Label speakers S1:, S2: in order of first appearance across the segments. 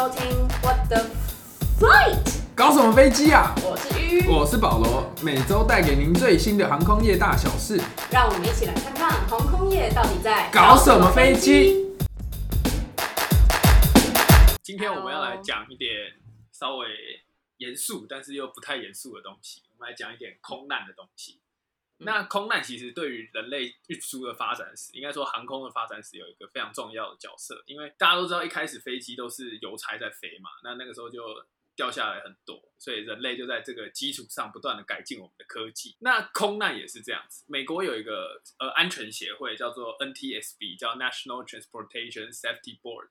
S1: 收听 What the Flight，
S2: 搞什么飞机啊？
S1: 我是鱼，
S2: 我是保罗，每周带给您最新的航空业大小事。
S1: 让我们一起来看看航空业到底在
S2: 搞什么飞机？
S3: 今天我们要来讲一点稍微严肃，但是又不太严肃的东西。我们来讲一点空难的东西。那空难其实对于人类运输的发展史，应该说航空的发展史有一个非常重要的角色。因为大家都知道，一开始飞机都是邮差在飞嘛，那那个时候就掉下来很多，所以人类就在这个基础上不断的改进我们的科技。那空难也是这样子。美国有一个呃安全协会叫做 NTSB，叫 National Transportation Safety Board。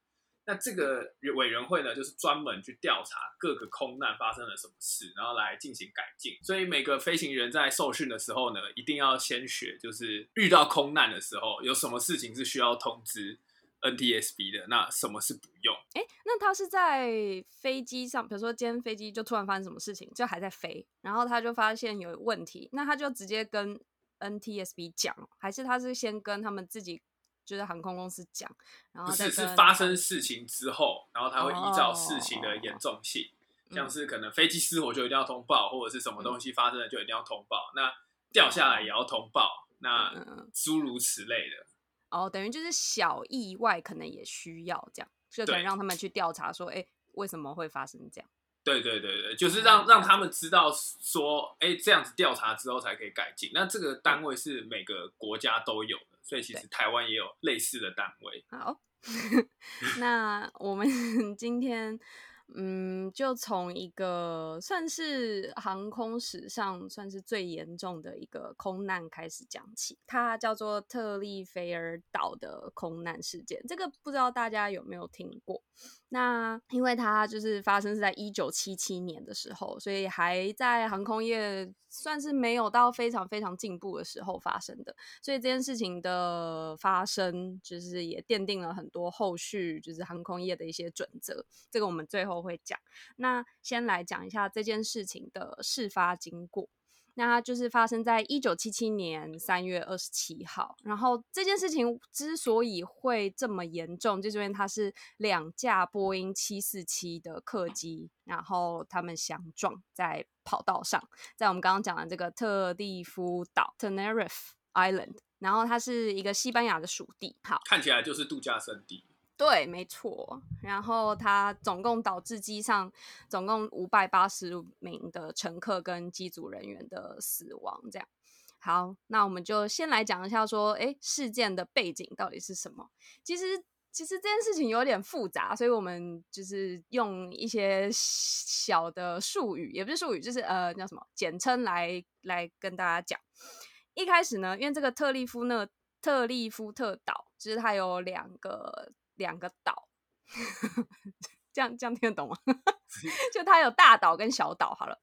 S3: 那这个委员会呢，就是专门去调查各个空难发生了什么事，然后来进行改进。所以每个飞行员在受训的时候呢，一定要先学，就是遇到空难的时候，有什么事情是需要通知 NTSB 的，那什么是不用？
S4: 哎，那他是在飞机上，比如说今天飞机就突然发生什么事情，就还在飞，然后他就发现有问题，那他就直接跟 NTSB 讲，还是他是先跟他们自己？就是航空公司讲，然后
S3: 不是是发生事情之后，然后他会依照事情的严重性，像是可能飞机失火就一定要通报，或者是什么东西发生了就一定要通报，那掉下来也要通报，那诸如此类的。
S4: 哦，等于就是小意外可能也需要这样，就可能让他们去调查说，哎，为什么会发生这样？
S3: 对对对对，就是让让他们知道说，哎，这样子调查之后才可以改进。那这个单位是每个国家都有的。所以其实台湾也有类似的单位。
S4: 好，那我们 今天。嗯，就从一个算是航空史上算是最严重的一个空难开始讲起，它叫做特利菲尔岛的空难事件。这个不知道大家有没有听过？那因为它就是发生是在一九七七年的时候，所以还在航空业算是没有到非常非常进步的时候发生的。所以这件事情的发生，就是也奠定了很多后续就是航空业的一些准则。这个我们最后。会讲，那先来讲一下这件事情的事发经过。那它就是发生在一九七七年三月二十七号。然后这件事情之所以会这么严重，就是因为它是两架波音七四七的客机，然后他们相撞在跑道上，在我们刚刚讲的这个特蒂夫岛 （Tenerife Island）。然后它是一个西班牙的属地，好，
S3: 看起来就是度假胜地。
S4: 对，没错。然后它总共导致机上总共五百八十名的乘客跟机组人员的死亡。这样，好，那我们就先来讲一下，说，哎，事件的背景到底是什么？其实，其实这件事情有点复杂，所以我们就是用一些小的术语，也不是术语，就是呃，叫什么简称来来跟大家讲。一开始呢，因为这个特利夫那特利夫特岛，其实它有两个。两个岛，这样这样听得懂吗？就它有大岛跟小岛，好了。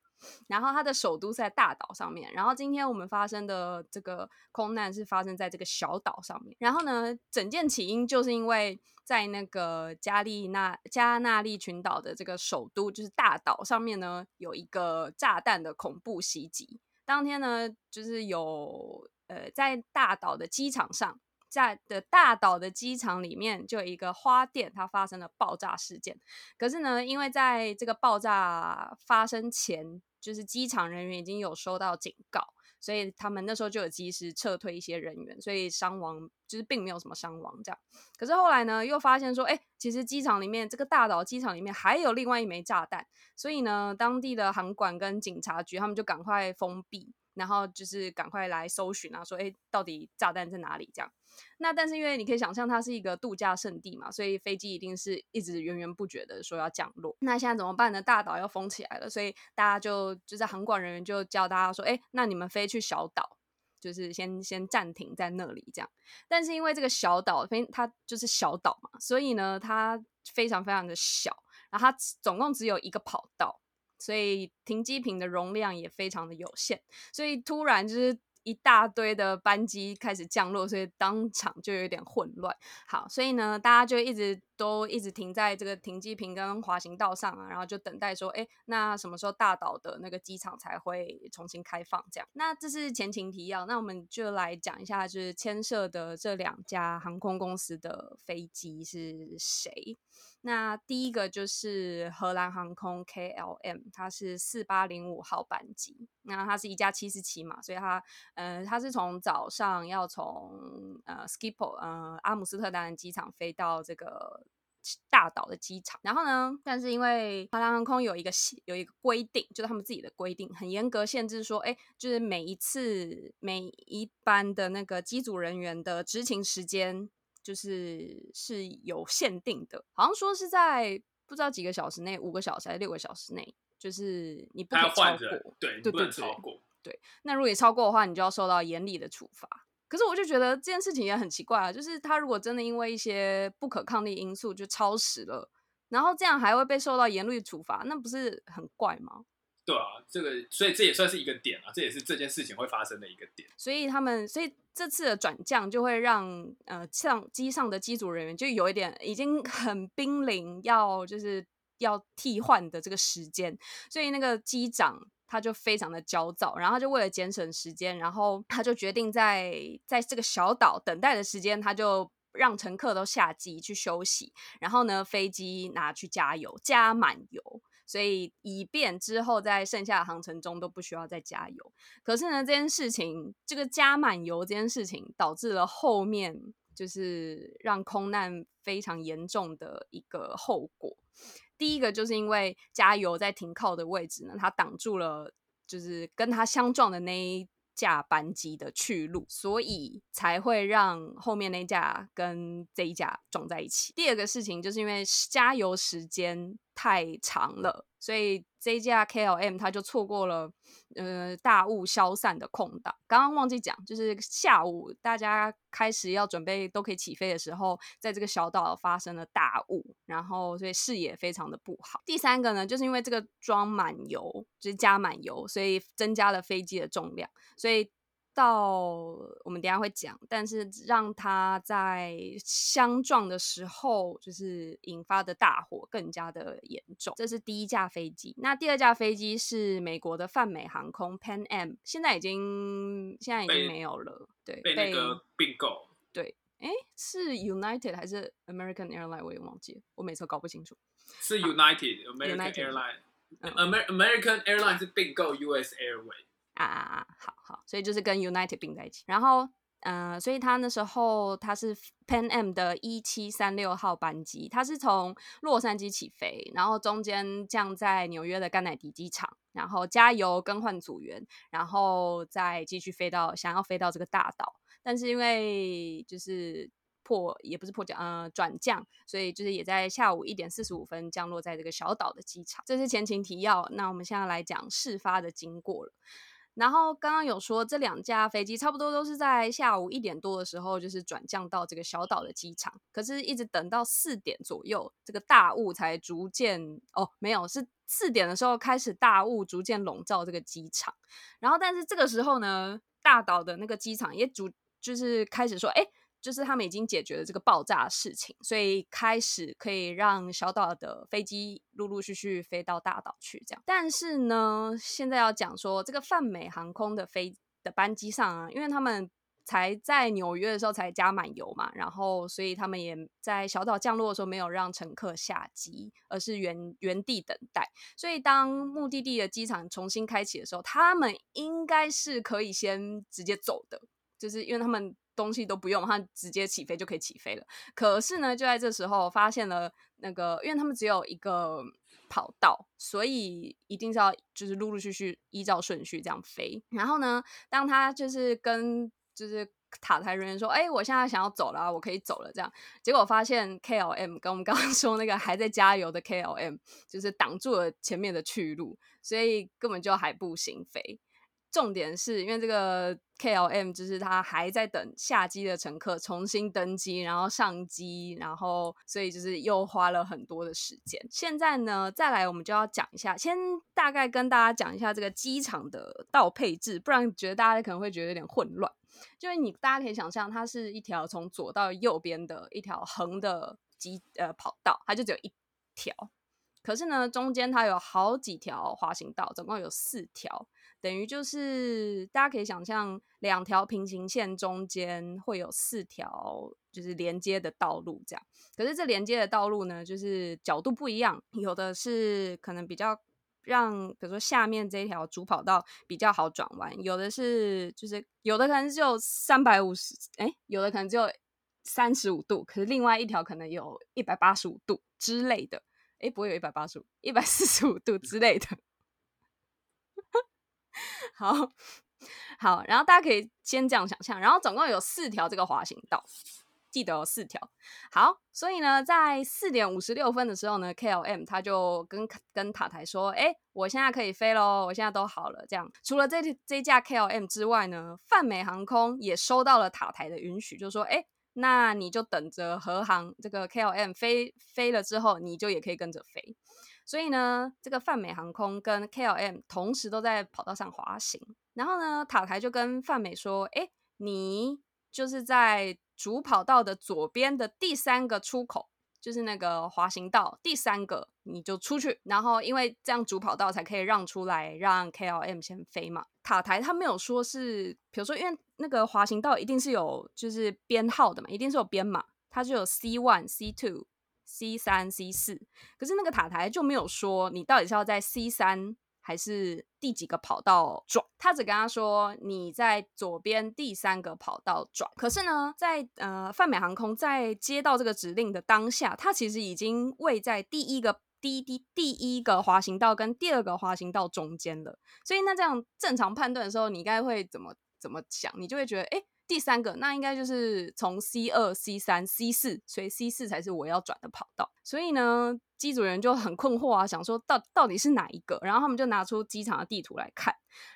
S4: 然后它的首都在大岛上面。然后今天我们发生的这个空难是发生在这个小岛上面。然后呢，整件起因就是因为在那个加利纳加纳利群岛的这个首都，就是大岛上面呢，有一个炸弹的恐怖袭击。当天呢，就是有呃，在大岛的机场上。在的大岛的机场里面，就有一个花店，它发生了爆炸事件。可是呢，因为在这个爆炸发生前，就是机场人员已经有收到警告，所以他们那时候就有及时撤退一些人员，所以伤亡就是并没有什么伤亡这样。可是后来呢，又发现说，哎，其实机场里面这个大岛机场里面还有另外一枚炸弹，所以呢，当地的航管跟警察局他们就赶快封闭。然后就是赶快来搜寻啊，说哎，到底炸弹在哪里？这样。那但是因为你可以想象它是一个度假胜地嘛，所以飞机一定是一直源源不绝的说要降落。那现在怎么办呢？大岛要封起来了，所以大家就就在航管人员就教大家说，哎，那你们飞去小岛，就是先先暂停在那里这样。但是因为这个小岛飞它就是小岛嘛，所以呢它非常非常的小，然后它总共只有一个跑道。所以停机坪的容量也非常的有限，所以突然就是一大堆的班机开始降落，所以当场就有点混乱。好，所以呢，大家就一直都一直停在这个停机坪跟滑行道上啊，然后就等待说，哎，那什么时候大岛的那个机场才会重新开放？这样，那这是前情提要，那我们就来讲一下，就是牵涉的这两家航空公司的飞机是谁。那第一个就是荷兰航空 KLM，它是四八零五号班机。那它是一架七四七嘛，所以它呃，它是从早上要从呃 skip 呃阿姆斯特丹机场飞到这个大岛的机场。然后呢，但是因为荷兰航空有一个有一个规定，就是他们自己的规定很严格，限制说，哎，就是每一次每一班的那个机组人员的执勤时间。就是是有限定的，好像说是在不知道几个小时内，五个小时还是六个小时内，就是你不可以超过，
S3: 对
S4: 对对
S3: 超过。
S4: 对，那如果你超过的话，你就要受到严厉的处罚。可是我就觉得这件事情也很奇怪啊，就是他如果真的因为一些不可抗力因素就超时了，然后这样还会被受到严厉处罚，那不是很怪吗？
S3: 对啊，这个所以这也算是一个点啊，这也是这件事情会发生的一个点。
S4: 所以他们，所以这次的转降就会让呃，上机上的机组人员就有一点已经 很濒临要就是要替换的这个时间，所以那个机长他就非常的焦躁，然后他就为了节省时间，然后他就决定在在这个小岛等待的时间，他就让乘客都下机去休息，然后呢，飞机拿去加油，加满油。所以，以便之后在剩下的航程中都不需要再加油。可是呢，这件事情，这个加满油这件事情，导致了后面就是让空难非常严重的一个后果。第一个就是因为加油在停靠的位置呢，它挡住了就是跟它相撞的那一架班机的去路，所以才会让后面那架跟这一架撞在一起。第二个事情就是因为加油时间。太长了，所以这架 KLM 它就错过了呃大雾消散的空档。刚刚忘记讲，就是下午大家开始要准备都可以起飞的时候，在这个小岛发生了大雾，然后所以视野非常的不好。第三个呢，就是因为这个装满油，就是加满油，所以增加了飞机的重量，所以。到我们等下会讲，但是让它在相撞的时候，就是引发的大火更加的严重。这是第一架飞机，那第二架飞机是美国的泛美航空 Pan Am，现在已经现在已经没有了，对，
S3: 被那个并购。
S4: 对，哎，是 United 还是 American Airline？我也忘记了，我每次都搞不清楚。
S3: 是 United American Airline，American Airline 是并购 US Airways。
S4: 啊啊啊！好好，所以就是跟 United 并在一起。然后，呃，所以他那时候他是 Pan Am 的一七三六号班机，他是从洛杉矶起飞，然后中间降在纽约的甘乃迪机场，然后加油更换组员，然后再继续飞到想要飞到这个大岛，但是因为就是破也不是破降，呃，转降，所以就是也在下午一点四十五分降落在这个小岛的机场。这是前情提要，那我们现在来讲事发的经过了。然后刚刚有说，这两架飞机差不多都是在下午一点多的时候，就是转降到这个小岛的机场。可是，一直等到四点左右，这个大雾才逐渐哦，没有，是四点的时候开始大雾逐渐笼罩这个机场。然后，但是这个时候呢，大岛的那个机场也逐就是开始说，哎。就是他们已经解决了这个爆炸事情，所以开始可以让小岛的飞机陆陆续续飞到大岛去。这样，但是呢，现在要讲说这个泛美航空的飞的班机上啊，因为他们才在纽约的时候才加满油嘛，然后所以他们也在小岛降落的时候没有让乘客下机，而是原原地等待。所以当目的地的机场重新开启的时候，他们应该是可以先直接走的，就是因为他们。东西都不用，它直接起飞就可以起飞了。可是呢，就在这时候发现了那个，因为他们只有一个跑道，所以一定是要就是陆陆续续依照顺序这样飞。然后呢，当他就是跟就是塔台人员说：“哎，我现在想要走了，我可以走了。”这样，结果发现 KLM 跟我们刚刚 说那个还在加油的 KLM 就是挡住了前面的去路，所以根本就还不行飞。重点是因为这个 KLM 就是他还在等下机的乘客重新登机，然后上机，然后所以就是又花了很多的时间。现在呢，再来我们就要讲一下，先大概跟大家讲一下这个机场的道配置，不然觉得大家可能会觉得有点混乱。就是你大家可以想象，它是一条从左到右边的一条横的机呃跑道，它就只有一条。可是呢，中间它有好几条滑行道，总共有四条，等于就是大家可以想象，两条平行线中间会有四条就是连接的道路这样。可是这连接的道路呢，就是角度不一样，有的是可能比较让，比如说下面这一条主跑道比较好转弯，有的是就是有的可能只有三百五十，哎，有的可能只有三十五度，可是另外一条可能有一百八十五度之类的。哎，不会有一百八十五、一百四十五度之类的。好好，然后大家可以先这样想象，然后总共有四条这个滑行道，记得有四条。好，所以呢，在四点五十六分的时候呢，KLM 他就跟跟塔台说：“哎，我现在可以飞喽，我现在都好了。”这样，除了这这架 KLM 之外呢，泛美航空也收到了塔台的允许，就说：“哎。”那你就等着和航这个 KLM 飞飞了之后，你就也可以跟着飞。所以呢，这个泛美航空跟 KLM 同时都在跑道上滑行。然后呢，塔台就跟泛美说：“哎，你就是在主跑道的左边的第三个出口。”就是那个滑行道第三个，你就出去，然后因为这样主跑道才可以让出来，让 KLM 先飞嘛。塔台他没有说是，比如说，因为那个滑行道一定是有就是编号的嘛，一定是有编码，它就有 C one、C two、C 三、C 四，可是那个塔台就没有说你到底是要在 C 三。还是第几个跑道转？他只跟他说你在左边第三个跑道转。可是呢，在呃泛美航空在接到这个指令的当下，他其实已经位在第一个第第第一个滑行道跟第二个滑行道中间了。所以那这样正常判断的时候，你应该会怎么怎么想？你就会觉得，哎，第三个那应该就是从 C 二、C 三、C 四，所以 C 四才是我要转的跑道。所以呢。机组人就很困惑啊，想说到到底是哪一个？然后他们就拿出机场的地图来看，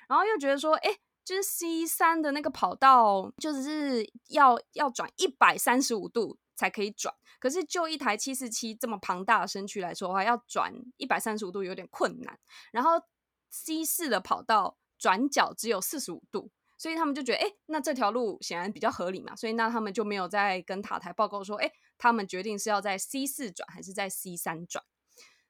S4: 然后又觉得说，哎，就是 C 三的那个跑道，就是要要转一百三十五度才可以转。可是就一台七四七这么庞大的身躯来说的话，要转一百三十五度有点困难。然后 C 四的跑道转角只有四十五度。所以他们就觉得，哎，那这条路显然比较合理嘛，所以那他们就没有再跟塔台报告说，哎，他们决定是要在 C 四转还是在 C 三转。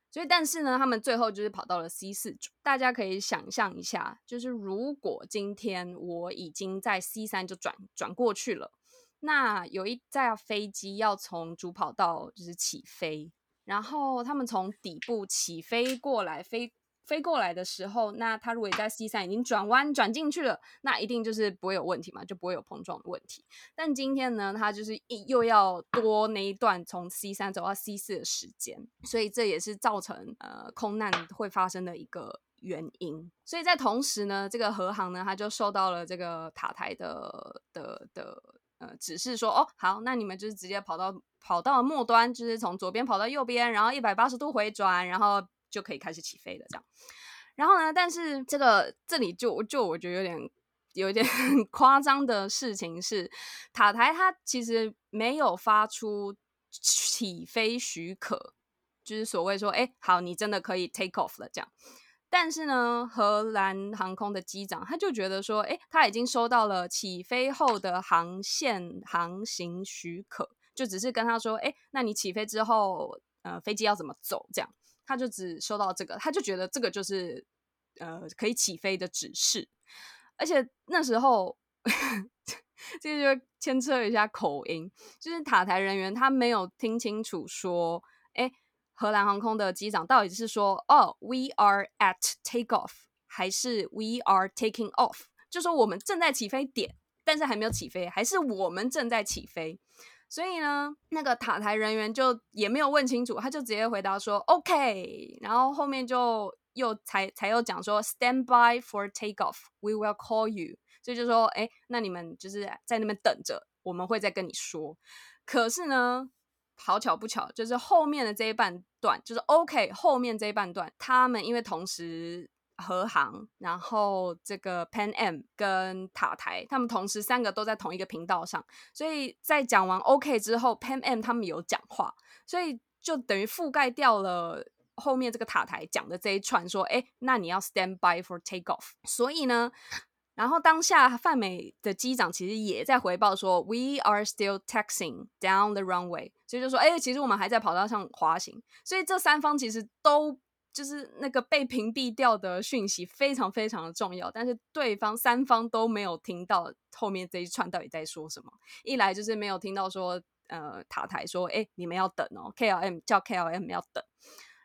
S4: 所以，但是呢，他们最后就是跑到了 C 四转。大家可以想象一下，就是如果今天我已经在 C 三就转转过去了，那有一架飞机要从主跑道就是起飞，然后他们从底部起飞过来飞。飞过来的时候，那它如果在 C 三已经转弯转进去了，那一定就是不会有问题嘛，就不会有碰撞的问题。但今天呢，它就是又要多那一段从 C 三走到 C 四的时间，所以这也是造成呃空难会发生的一个原因。所以在同时呢，这个和航呢，它就受到了这个塔台的的的呃指示，说哦好，那你们就是直接跑到跑到末端，就是从左边跑到右边，然后一百八十度回转，然后。就可以开始起飞了，这样。然后呢？但是这个这里就就我觉得有点有一点 夸张的事情是，塔台它其实没有发出起飞许可，就是所谓说，哎，好，你真的可以 take off 了这样。但是呢，荷兰航空的机长他就觉得说，哎，他已经收到了起飞后的航线航行许可，就只是跟他说，哎，那你起飞之后，呃，飞机要怎么走这样。他就只收到这个，他就觉得这个就是呃可以起飞的指示，而且那时候 这个就牵扯一下口音，就是塔台人员他没有听清楚说，哎，荷兰航空的机长到底是说哦，we are at takeoff，还是 we are taking off，就说我们正在起飞点，但是还没有起飞，还是我们正在起飞。所以呢，那个塔台人员就也没有问清楚，他就直接回答说 “OK”，然后后面就又才才又讲说 “Stand by for takeoff”，We will call you。所以就说，哎，那你们就是在那边等着，我们会再跟你说。可是呢，好巧不巧，就是后面的这一半段，就是 “OK” 后面这一半段，他们因为同时和航，然后这个 Pan M 跟塔台，他们同时三个都在同一个频道上，所以在讲完 OK 之后 Pan M 他们有讲话，所以就等于覆盖掉了后面这个塔台讲的这一串，说，哎，那你要 stand by for take off。所以呢，然后当下泛美的机长其实也在回报说，we are still taxing down the runway，所以就说，哎，其实我们还在跑道上滑行。所以这三方其实都就是那个被屏蔽掉的讯息非常非常的重要，但是对方三方都没有听到后面这一串到底在说什么。一来就是没有听到说，呃，塔台说，哎，你们要等哦，KLM 叫 KLM 要等。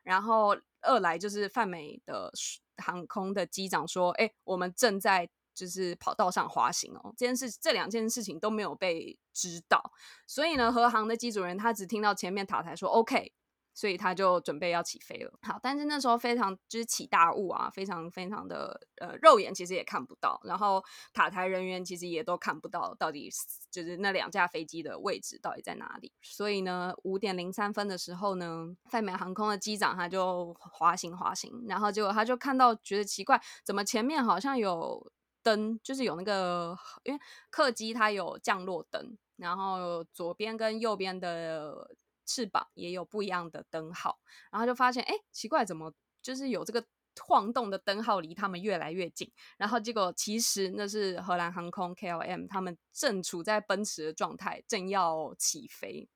S4: 然后二来就是泛美的航空的机长说：“哎，我们正在就是跑道上滑行哦。”这件事这两件事情都没有被知道，所以呢，和航的机组人他只听到前面塔台说 “OK”。所以他就准备要起飞了。好，但是那时候非常就是起大雾啊，非常非常的呃，肉眼其实也看不到。然后塔台人员其实也都看不到到底就是那两架飞机的位置到底在哪里。所以呢，五点零三分的时候呢，泛美航空的机长他就滑行滑行，然后结果他就看到觉得奇怪，怎么前面好像有灯，就是有那个因为客机它有降落灯，然后左边跟右边的。翅膀也有不一样的灯号，然后就发现，哎，奇怪，怎么就是有这个晃动的灯号离他们越来越近？然后结果其实那是荷兰航空 KLM，他们正处在奔驰的状态，正要起飞。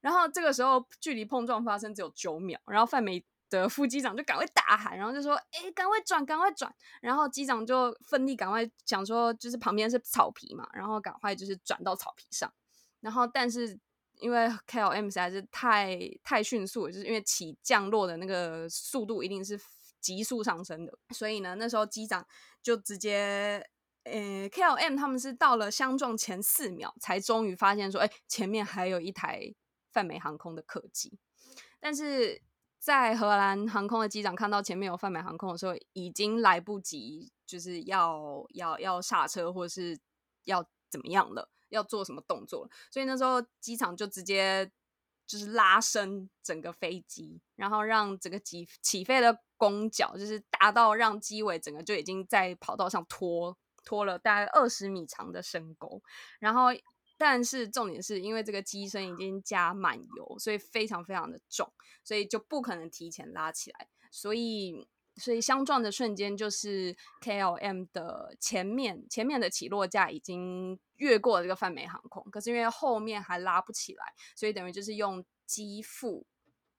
S4: 然后这个时候距离碰撞发生只有九秒，然后范美的副机长就赶快大喊，然后就说：“哎，赶快转，赶快转！”然后机长就奋力赶快想说，就是旁边是草皮嘛，然后赶快就是转到草皮上。然后但是。因为 KLM 实在是太太迅速，就是因为起降落的那个速度一定是急速上升的，所以呢，那时候机长就直接，呃，KLM 他们是到了相撞前四秒才终于发现说，哎，前面还有一台泛美航空的客机，但是在荷兰航空的机长看到前面有泛美航空的时候，已经来不及，就是要要要刹车或是要怎么样了。要做什么动作？所以那时候机场就直接就是拉升整个飞机，然后让整个机起飞的弓角就是大到让机尾整个就已经在跑道上拖拖了大概二十米长的深沟。然后，但是重点是因为这个机身已经加满油，所以非常非常的重，所以就不可能提前拉起来。所以。所以相撞的瞬间，就是 KLM 的前面前面的起落架已经越过了这个泛美航空，可是因为后面还拉不起来，所以等于就是用机腹，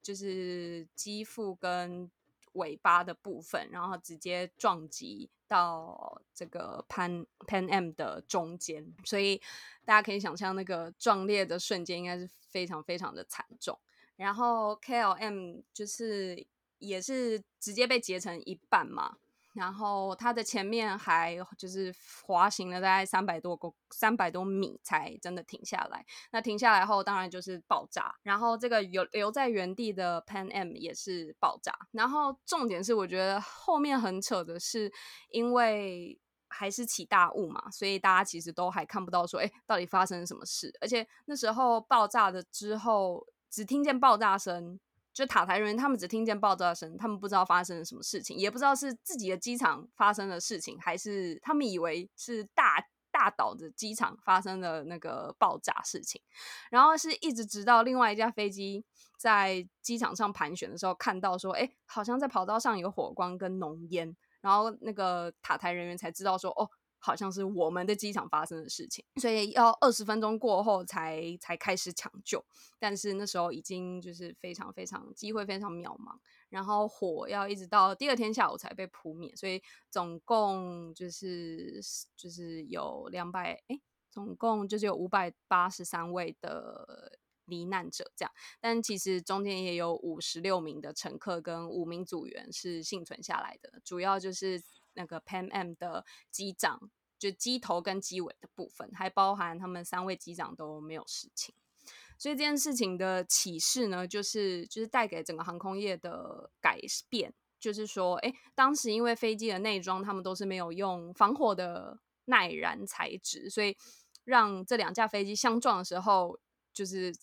S4: 就是机腹跟尾巴的部分，然后直接撞击到这个 Pan Pan M 的中间，所以大家可以想象那个壮烈的瞬间应该是非常非常的惨重。然后 KLM 就是。也是直接被截成一半嘛，然后它的前面还就是滑行了大概三百多公三百多米才真的停下来。那停下来后，当然就是爆炸。然后这个有留在原地的 Pan M 也是爆炸。然后重点是，我觉得后面很扯的是，因为还是起大雾嘛，所以大家其实都还看不到说，哎，到底发生什么事。而且那时候爆炸的之后，只听见爆炸声。就塔台人员，他们只听见爆炸声，他们不知道发生了什么事情，也不知道是自己的机场发生的事情，还是他们以为是大大岛的机场发生的那个爆炸事情。然后是一直直到另外一架飞机在机场上盘旋的时候，看到说，哎，好像在跑道上有火光跟浓烟，然后那个塔台人员才知道说，哦。好像是我们的机场发生的事情，所以要二十分钟过后才才开始抢救，但是那时候已经就是非常非常机会非常渺茫，然后火要一直到第二天下午才被扑灭，所以总共就是就是有两百哎，总共就是有五百八十三位的罹难者这样，但其实中间也有五十六名的乘客跟五名组员是幸存下来的，主要就是。那个 Pan M 的机长，就机头跟机尾的部分，还包含他们三位机长都没有事情。所以这件事情的启示呢，就是就是带给整个航空业的改变，就是说，哎，当时因为飞机的内装他们都是没有用防火的耐燃材质，所以让这两架飞机相撞的时候，就是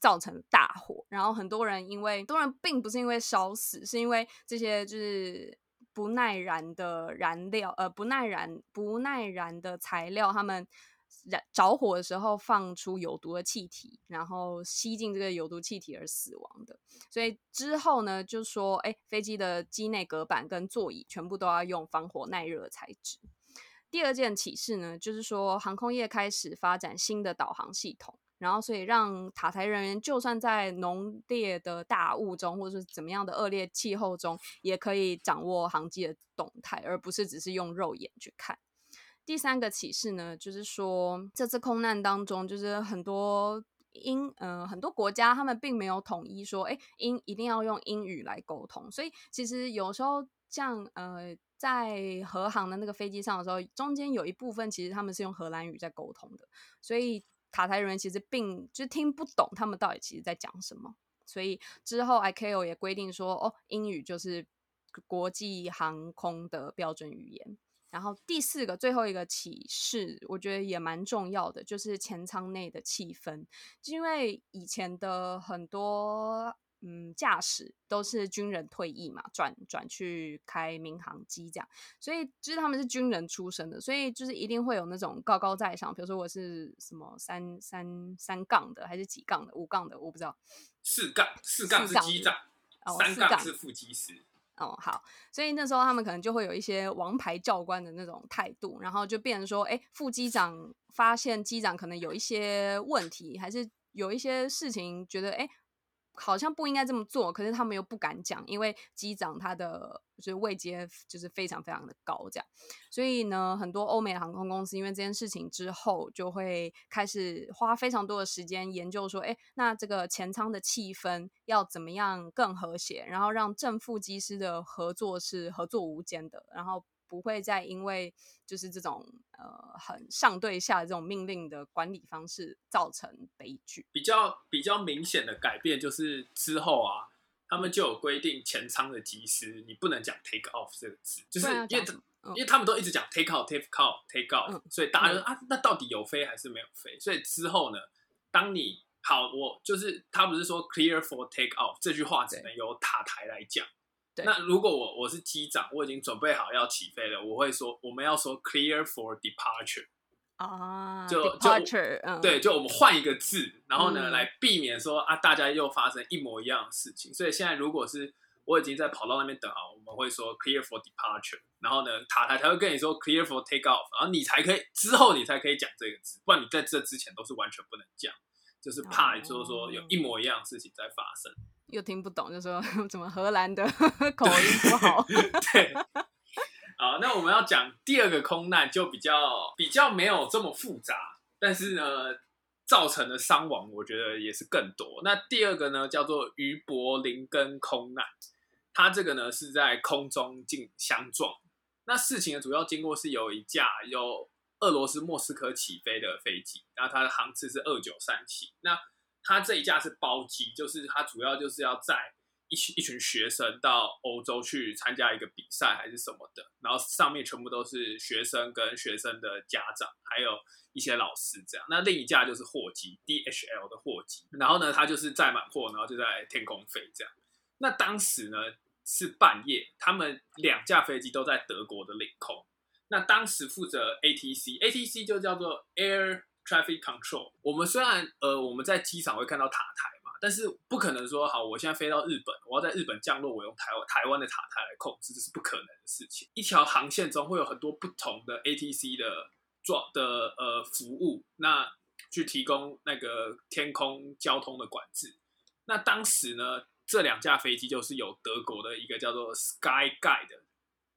S4: 造成大火。然后很多人因为，多人并不是因为烧死，是因为这些就是。不耐燃的燃料，呃，不耐燃不耐燃的材料，他们燃着火的时候放出有毒的气体，然后吸进这个有毒气体而死亡的。所以之后呢，就说，哎，飞机的机内隔板跟座椅全部都要用防火耐热的材质。第二件启示呢，就是说航空业开始发展新的导航系统。然后，所以让塔台人员就算在浓烈的大雾中，或者是怎么样的恶劣气候中，也可以掌握航机的动态，而不是只是用肉眼去看。第三个启示呢，就是说这次空难当中，就是很多英呃很多国家他们并没有统一说，哎，英一定要用英语来沟通。所以其实有时候像呃在荷航的那个飞机上的时候，中间有一部分其实他们是用荷兰语在沟通的，所以。塔台人员其实并就听不懂他们到底其实在讲什么，所以之后 ICAO 也规定说，哦，英语就是国际航空的标准语言。然后第四个最后一个启示，我觉得也蛮重要的，就是前舱内的气氛，因为以前的很多。嗯，驾驶都是军人退役嘛，转转去开民航机这样，所以就是他们是军人出身的，所以就是一定会有那种高高在上，比如说我是什么三三三杠的，还是几杠的，五杠的，我不知道。
S3: 四杠，四杠是机长，哦三杠是副机师。
S4: 哦，好，所以那时候他们可能就会有一些王牌教官的那种态度，然后就变成说，哎，副机长发现机长可能有一些问题，还是有一些事情觉得，哎。好像不应该这么做，可是他们又不敢讲，因为机长他的就是位阶就是非常非常的高，这样，所以呢，很多欧美航空公司因为这件事情之后，就会开始花非常多的时间研究说，哎，那这个前舱的气氛要怎么样更和谐，然后让正副机师的合作是合作无间的，然后。不会再因为就是这种呃很上对下的这种命令的管理方式造成悲剧。
S3: 比较比较明显的改变就是之后啊，他们就有规定前舱的机师你不能讲 take off 这个字，就是因为因为他们都一直讲 take out take out take off，所以大家就啊，那到底有飞还是没有飞？所以之后呢，当你好，我就是他不是说 clear for take off 这句话只能由塔台来讲。那如果我我是机长，我已经准备好要起飞了，我会说我们要说 clear for departure
S4: 啊，
S3: 就
S4: departure，
S3: 对，就我们换一个字，然后呢来避免说啊大家又发生一模一样的事情。所以现在如果是我已经在跑道那边等好，我们会说 clear for departure，然后呢塔台才会跟你说 clear for take off，然后你才可以之后你才可以讲这个字，不然你在这之前都是完全不能讲，就是怕就是说有一模一样的事情在发生。
S4: 又听不懂，就说 怎么荷兰的 口音不好？
S3: 对，好，那我们要讲第二个空难，就比较比较没有这么复杂，但是呢，造成的伤亡我觉得也是更多。那第二个呢，叫做于柏林根空难，它这个呢是在空中进相撞。那事情的主要经过是有一架由俄罗斯莫斯科起飞的飞机，然后它的航次是二九三七。那他这一架是包机，就是他主要就是要载一群一群学生到欧洲去参加一个比赛还是什么的，然后上面全部都是学生跟学生的家长，还有一些老师这样。那另一架就是货机，DHL 的货机，然后呢，他就是载满货，然后就在天空飞这样。那当时呢是半夜，他们两架飞机都在德国的领空。那当时负责 ATC，ATC 就叫做 Air。Traffic control，我们虽然呃我们在机场会看到塔台嘛，但是不可能说好，我现在飞到日本，我要在日本降落，我用台湾台湾的塔台来控制，这是不可能的事情。一条航线中会有很多不同的 ATC 的状的呃服务，那去提供那个天空交通的管制。那当时呢，这两架飞机就是有德国的一个叫做 Sky Guide，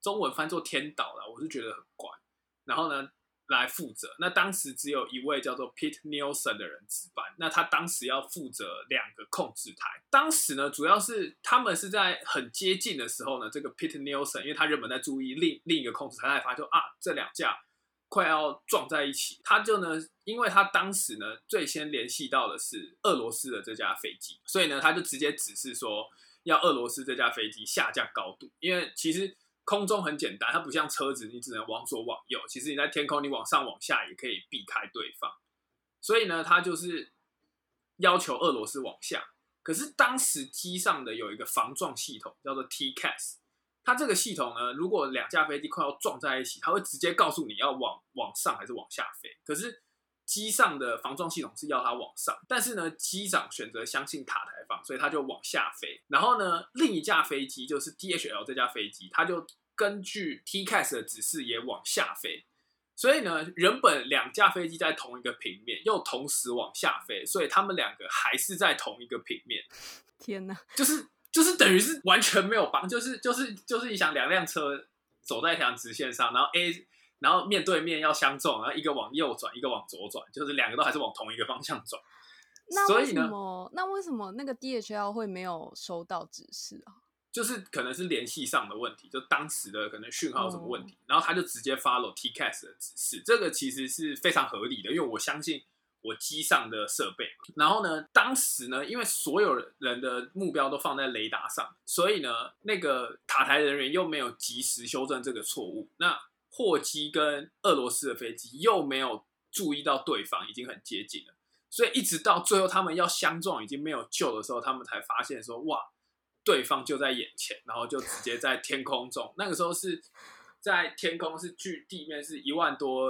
S3: 中文翻作天导了，我是觉得很怪。然后呢？来负责。那当时只有一位叫做 Pete Nielsen 的人值班。那他当时要负责两个控制台。当时呢，主要是他们是在很接近的时候呢，这个 Pete Nielsen 因为他原本在注意另另一个控制台，他发现啊，这两架快要撞在一起。他就呢，因为他当时呢最先联系到的是俄罗斯的这架飞机，所以呢他就直接指示说要俄罗斯这架飞机下降高度，因为其实。空中很简单，它不像车子，你只能往左往右。其实你在天空，你往上往下也可以避开对方。所以呢，他就是要求俄罗斯往下。可是当时机上的有一个防撞系统，叫做 TCAS。它这个系统呢，如果两架飞机快要撞在一起，它会直接告诉你要往往上还是往下飞。可是机上的防撞系统是要它往上，但是呢，机长选择相信塔台方，所以他就往下飞。然后呢，另一架飞机就是 DHL 这架飞机，它就根据 TCAS 的指示也往下飞。所以呢，原本两架飞机在同一个平面，又同时往下飞，所以他们两个还是在同一个平面。
S4: 天哪！
S3: 就是就是等于是完全没有帮，就是就是就是你想两辆车走在一条直线上，然后 A 然后面对面要相撞，然后一个往右转，一个往左转，就是两个都还是往同一个方向转。
S4: 那为什么？那为什么那个 DHL 会没有收到指示啊？
S3: 就是可能是联系上的问题，就当时的可能讯号有什么问
S4: 哦
S3: 题，然后他就直接 follow TCAS 的指示，这个其实是非常合理的，因为我相信我机上的设备。然后呢，当时呢，因为所有人的目标都放在雷达上，所以呢，那个塔台人员又没有及时修正这个错误，那货机跟俄罗斯的飞机又没有注意到对方已经很接近了，所以一直到最后他们要相撞已经没有救的时候，他们才发现说哇。对方就在眼前，然后就直接在天空中。那个时候是在天空，是距地面是一万多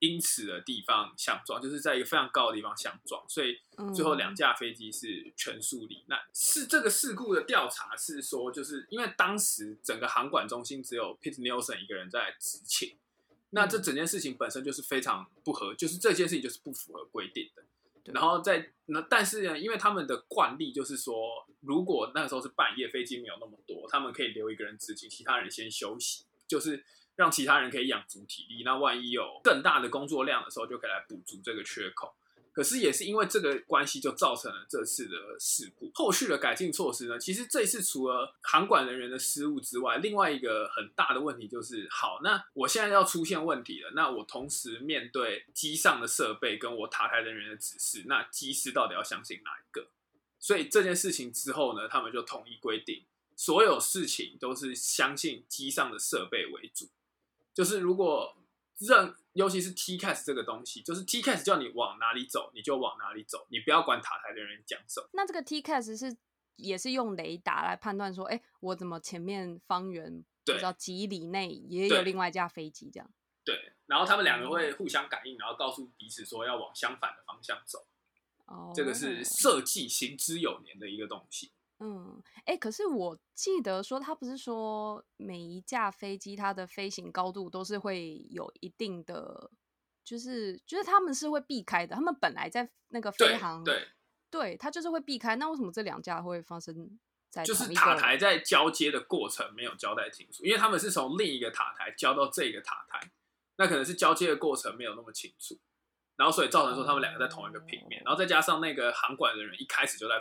S3: 英尺的地方相撞，就是在一个非常高的地方相撞，所以最后两
S4: 嗯
S3: 架飞机是全数罹难。是这个事故的调查是说，就是因为当时整个航管中心只有 Pete Nielsen 一个人在执勤，那这整件事情本身就是非常不合，就是这件事情就是不符合规定的。然后在那，但是呢，因为他们的惯例就是说，如果那个时候是半夜，飞机没有那么多，他们可以留一个人执勤，其他人先休息，就是让其他人可以养足体力。那万一有更大的工作量的时候，就可以来补足这个缺口。可是也是因为这个关系，就造成了这次的事故。后续的改进措施呢，其实这次除了航管人员的失误之外，另外一个很大的问题就是，好，那我现在要出现问题了，那我同时面对机上的设备跟我塔台人员的指示，那机师到底要相信哪一个？所以这件事情之后呢，他们就统一规定，所有事情都是相信机上的设备为主。就是如果任尤其是 TCAS 这个东西，就是 TCAS 叫你往哪里走，你就往哪里走，你不要管塔台的人讲什么。
S4: 那这个 TCAS 是也是用雷达来判断说，哎、我怎么前面方圆不
S3: 对
S4: 知道几里内也有另外一架飞机这样？
S3: 对，然后他们两个会互相感应，然后告诉彼此说要往相反的方向走。
S4: 哦，
S3: 这个是设计行之有年的一个东西。
S4: 嗯，哎、可是我记得说，他不是说每一架飞机它的飞行高度都是会有一定的，就是就是他们是会避开的，他们本来在那个飞
S3: 对
S4: 航，
S3: 对，
S4: 对，他就是会避开。那为什么这两架会发生在
S3: 就是塔台在交接的过程没有交代清楚，因为他们是从另一个塔台交到这个塔台，那可能是交接的过程没有那么清楚，然后所以造成说他们两个在同一个平面，
S4: 哦
S3: 然后再加上那个航管人员一开始就在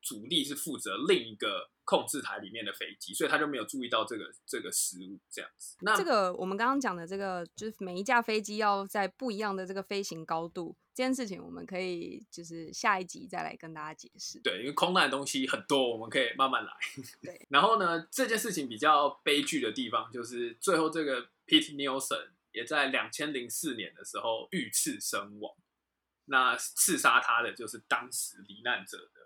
S3: 主力是负责另一个控制台里面的飞机，所以他就没有注意到这个这个失误这样子。那
S4: 这个我们刚刚讲的这个，就是每一架飞机要在不一样的这个飞行高度这件事情，我们可以就是下一集再来跟大家解释。
S3: 对，因为空难的东西很多，我们可以慢慢来。
S4: 对，
S3: 然后呢，这件事情比较悲剧的地方就是最后这个 Pete Nielsen 也在两千零四年的时候遇刺身亡。那刺杀他的就是当时罹难者的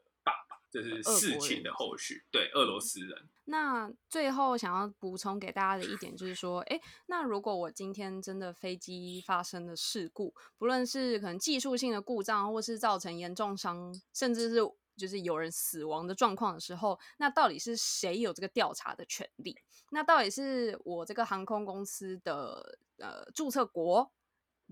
S3: 这是事情的
S4: 人
S3: 后续。对，俄罗斯人。
S4: 那最后想要补充给大家的一点就是说，诶，那如果我今天真的飞机发生了事故，不论是可能技术性的故障，或是造成严重伤，甚至是就是有人死亡的状况的时候，那到底是谁有这个调查的权利？那到底是我这个航空公司的呃注册国？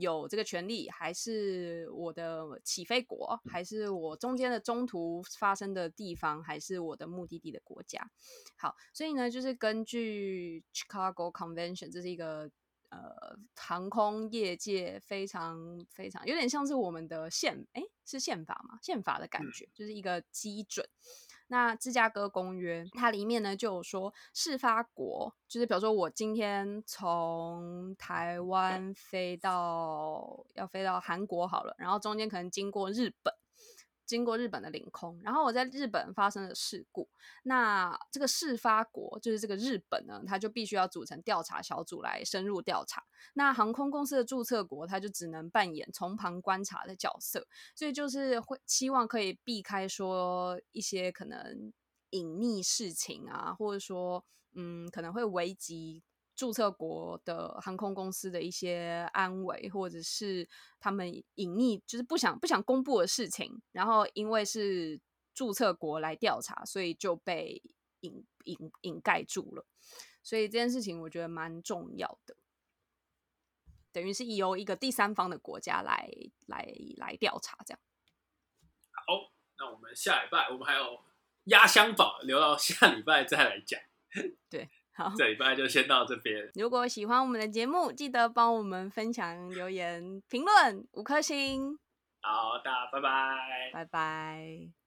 S4: 有这个权利，还是我的起飞国，还是我中间的中途发生的地方，还是我的目的地的国家？好，所以呢，就是根据 Chicago Convention，这是一个呃航空业界非常非常有点像是我们的宪，诶，是宪法吗？宪法的感
S3: 嗯
S4: 觉，就是一个基准。那芝加哥公约它里面呢就有说，事发国就是比如说我今天从台湾飞到要飞到韩国好了，然后中间可能经过日本。经过日本的领空，然后我在日本发生了事故，那这个事发国就是这个日本呢，它就必须要组成调查小组来深入调查。那航空公司的注册国，它就只能扮演从旁观察的角色，所以就是会希望可以避开说一些可能隐匿事情啊，或者说嗯可能会危及注册国的航空公司的一些安危，或者是他们隐匿就是不想不想公布的事情，然后因为是注册国来调查，所以就被隐隐隐盖住了。所以这件事情我觉得蛮重要的，等于是由一个第三方的国家来来来调查这样。
S3: 好，那我们下礼拜我们还有压箱宝，留到下礼拜再来讲。
S4: 对，好，
S3: 这礼拜就先到这边。
S4: 如果喜欢我们的节目，记得帮我们分享、留言、评论五颗星。
S3: 好，大家拜拜，
S4: 拜拜。